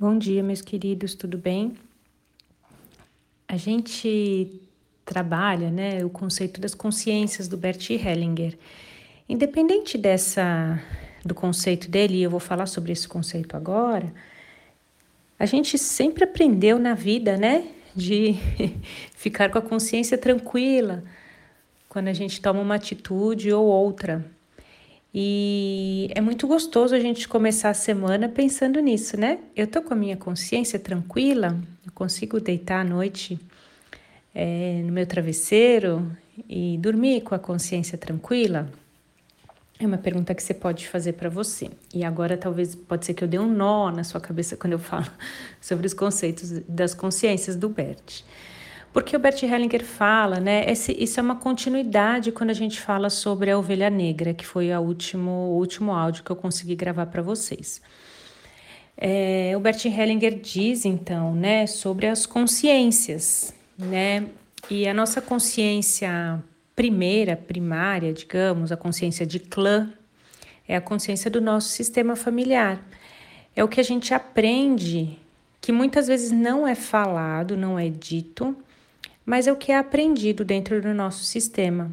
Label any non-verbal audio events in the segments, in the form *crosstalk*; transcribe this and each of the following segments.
Bom dia, meus queridos, tudo bem? A gente trabalha né, o conceito das consciências do Bert Hellinger. Independente dessa do conceito dele, e eu vou falar sobre esse conceito agora, a gente sempre aprendeu na vida, né, de *laughs* ficar com a consciência tranquila quando a gente toma uma atitude ou outra. E é muito gostoso a gente começar a semana pensando nisso, né? Eu tô com a minha consciência tranquila, eu consigo deitar à noite é, no meu travesseiro e dormir com a consciência tranquila? É uma pergunta que você pode fazer para você. E agora talvez pode ser que eu dê um nó na sua cabeça quando eu falo *laughs* sobre os conceitos das consciências do Bert. Porque o Bert Hellinger fala, né? Esse, isso é uma continuidade quando a gente fala sobre a ovelha negra, que foi último, o último áudio que eu consegui gravar para vocês. É, o Bert Hellinger diz, então, né, sobre as consciências, né? E a nossa consciência primeira, primária, digamos, a consciência de clã, é a consciência do nosso sistema familiar. É o que a gente aprende, que muitas vezes não é falado, não é dito, mas é o que é aprendido dentro do nosso sistema.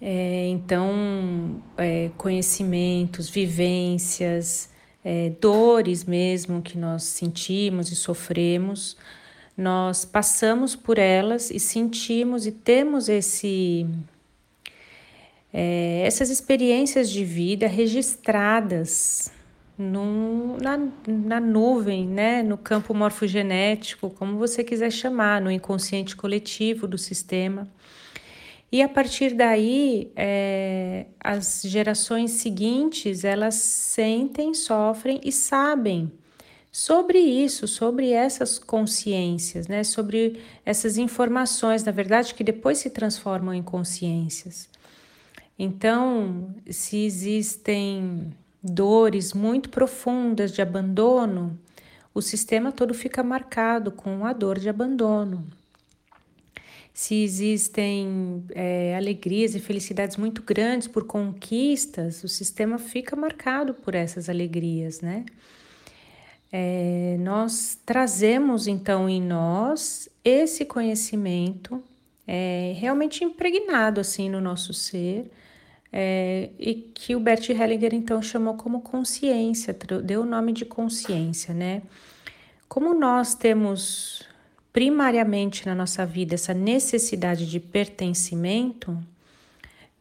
É, então, é, conhecimentos, vivências, é, dores mesmo que nós sentimos e sofremos, nós passamos por elas e sentimos e temos esse, é, essas experiências de vida registradas na, na nuvem, né? no campo morfogenético, como você quiser chamar, no inconsciente coletivo do sistema. E a partir daí, é, as gerações seguintes, elas sentem, sofrem e sabem sobre isso, sobre essas consciências, né? sobre essas informações, na verdade, que depois se transformam em consciências. Então, se existem dores muito profundas de abandono, o sistema todo fica marcado com a dor de abandono. Se existem é, alegrias e felicidades muito grandes por conquistas, o sistema fica marcado por essas alegrias, né? É, nós trazemos então em nós esse conhecimento é, realmente impregnado assim no nosso ser é, e que o Bert Hellinger então chamou como consciência, deu o nome de consciência, né? Como nós temos primariamente na nossa vida essa necessidade de pertencimento,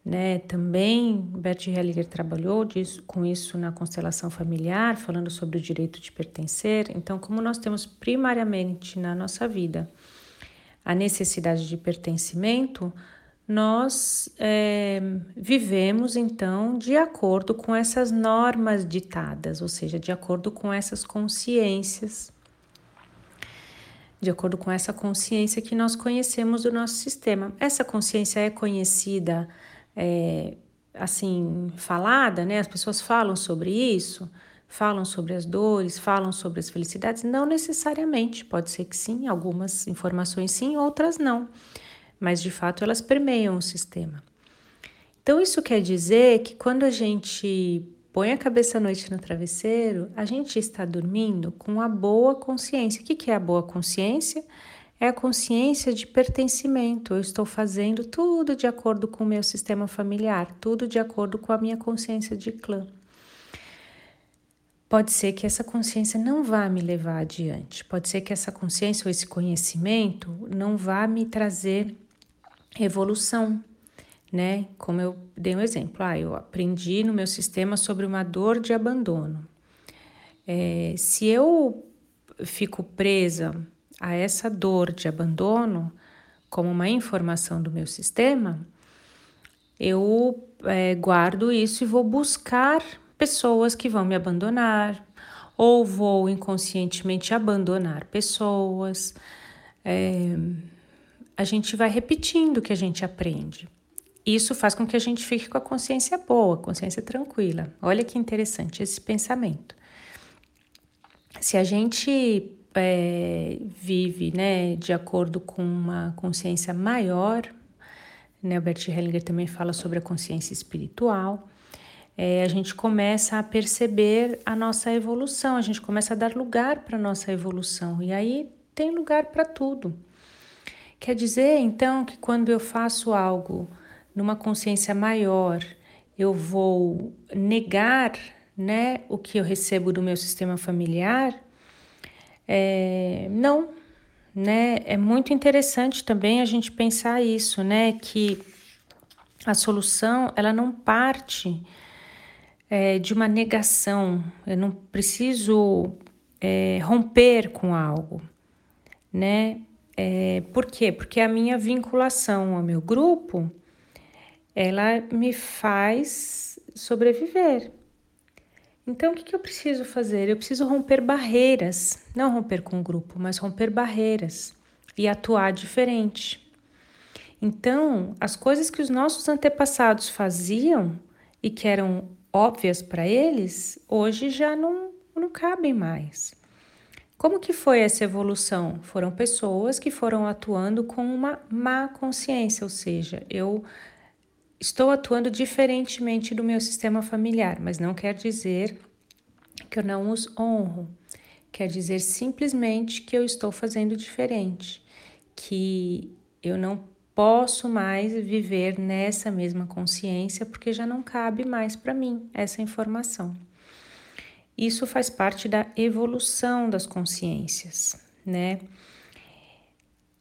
né? Também Bert Hellinger trabalhou disso, com isso na constelação familiar, falando sobre o direito de pertencer. Então, como nós temos primariamente na nossa vida a necessidade de pertencimento, nós é, vivemos então de acordo com essas normas ditadas, ou seja, de acordo com essas consciências, de acordo com essa consciência que nós conhecemos do nosso sistema. Essa consciência é conhecida, é, assim, falada, né? As pessoas falam sobre isso, falam sobre as dores, falam sobre as felicidades. Não necessariamente, pode ser que sim, algumas informações sim, outras não mas de fato elas permeiam o sistema. Então, isso quer dizer que quando a gente põe a cabeça à noite no travesseiro, a gente está dormindo com a boa consciência. O que é a boa consciência? É a consciência de pertencimento. Eu estou fazendo tudo de acordo com o meu sistema familiar, tudo de acordo com a minha consciência de clã. Pode ser que essa consciência não vá me levar adiante, pode ser que essa consciência ou esse conhecimento não vá me trazer evolução, né? Como eu dei um exemplo, ah, eu aprendi no meu sistema sobre uma dor de abandono. É, se eu fico presa a essa dor de abandono como uma informação do meu sistema, eu é, guardo isso e vou buscar pessoas que vão me abandonar, ou vou inconscientemente abandonar pessoas. É, a gente vai repetindo o que a gente aprende. Isso faz com que a gente fique com a consciência boa, consciência tranquila. Olha que interessante esse pensamento. Se a gente é, vive né, de acordo com uma consciência maior, né, Bert Hellinger também fala sobre a consciência espiritual, é, a gente começa a perceber a nossa evolução, a gente começa a dar lugar para a nossa evolução. E aí tem lugar para tudo. Quer dizer, então, que quando eu faço algo numa consciência maior, eu vou negar né, o que eu recebo do meu sistema familiar? É, não, né? É muito interessante também a gente pensar isso, né? Que a solução ela não parte é, de uma negação. Eu não preciso é, romper com algo, né? É, por quê? Porque a minha vinculação ao meu grupo, ela me faz sobreviver. Então, o que, que eu preciso fazer? Eu preciso romper barreiras, não romper com o grupo, mas romper barreiras e atuar diferente. Então, as coisas que os nossos antepassados faziam e que eram óbvias para eles, hoje já não, não cabem mais. Como que foi essa evolução? Foram pessoas que foram atuando com uma má consciência, ou seja, eu estou atuando diferentemente do meu sistema familiar, mas não quer dizer que eu não os honro. Quer dizer simplesmente que eu estou fazendo diferente, que eu não posso mais viver nessa mesma consciência porque já não cabe mais para mim essa informação. Isso faz parte da evolução das consciências, né?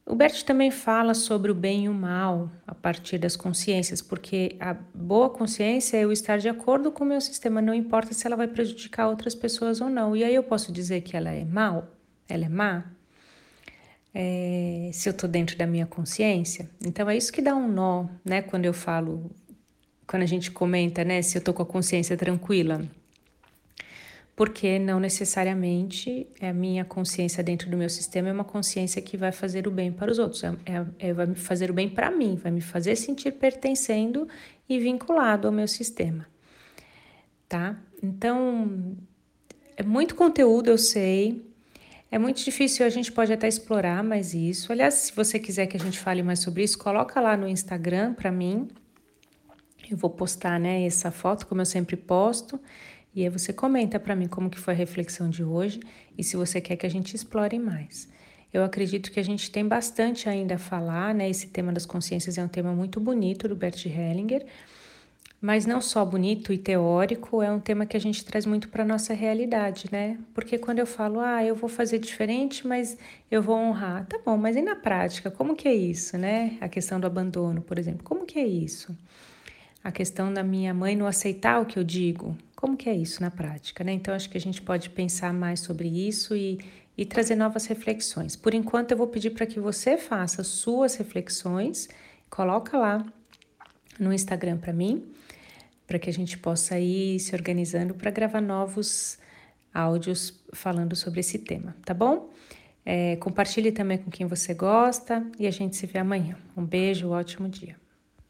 O Bert também fala sobre o bem e o mal a partir das consciências, porque a boa consciência é eu estar de acordo com o meu sistema, não importa se ela vai prejudicar outras pessoas ou não. E aí eu posso dizer que ela é mal, ela é má, é, se eu estou dentro da minha consciência. Então é isso que dá um nó, né? Quando eu falo, quando a gente comenta, né? Se eu estou com a consciência tranquila porque não necessariamente é a minha consciência dentro do meu sistema é uma consciência que vai fazer o bem para os outros, é, é, é vai fazer o bem para mim, vai me fazer sentir pertencendo e vinculado ao meu sistema, tá? Então, é muito conteúdo, eu sei, é muito difícil, a gente pode até explorar mais isso. Aliás, se você quiser que a gente fale mais sobre isso, coloca lá no Instagram para mim. Eu vou postar, né, essa foto, como eu sempre posto. E aí você comenta para mim como que foi a reflexão de hoje e se você quer que a gente explore mais. Eu acredito que a gente tem bastante ainda a falar, né? Esse tema das consciências é um tema muito bonito do Bert Hellinger, mas não só bonito e teórico, é um tema que a gente traz muito para nossa realidade, né? Porque quando eu falo, ah, eu vou fazer diferente, mas eu vou honrar, tá bom, mas e na prática, como que é isso, né? A questão do abandono, por exemplo, como que é isso? A questão da minha mãe não aceitar o que eu digo, como que é isso na prática, né? Então acho que a gente pode pensar mais sobre isso e, e trazer novas reflexões. Por enquanto eu vou pedir para que você faça suas reflexões, coloca lá no Instagram para mim, para que a gente possa ir se organizando para gravar novos áudios falando sobre esse tema, tá bom? É, compartilhe também com quem você gosta e a gente se vê amanhã. Um beijo, um ótimo dia.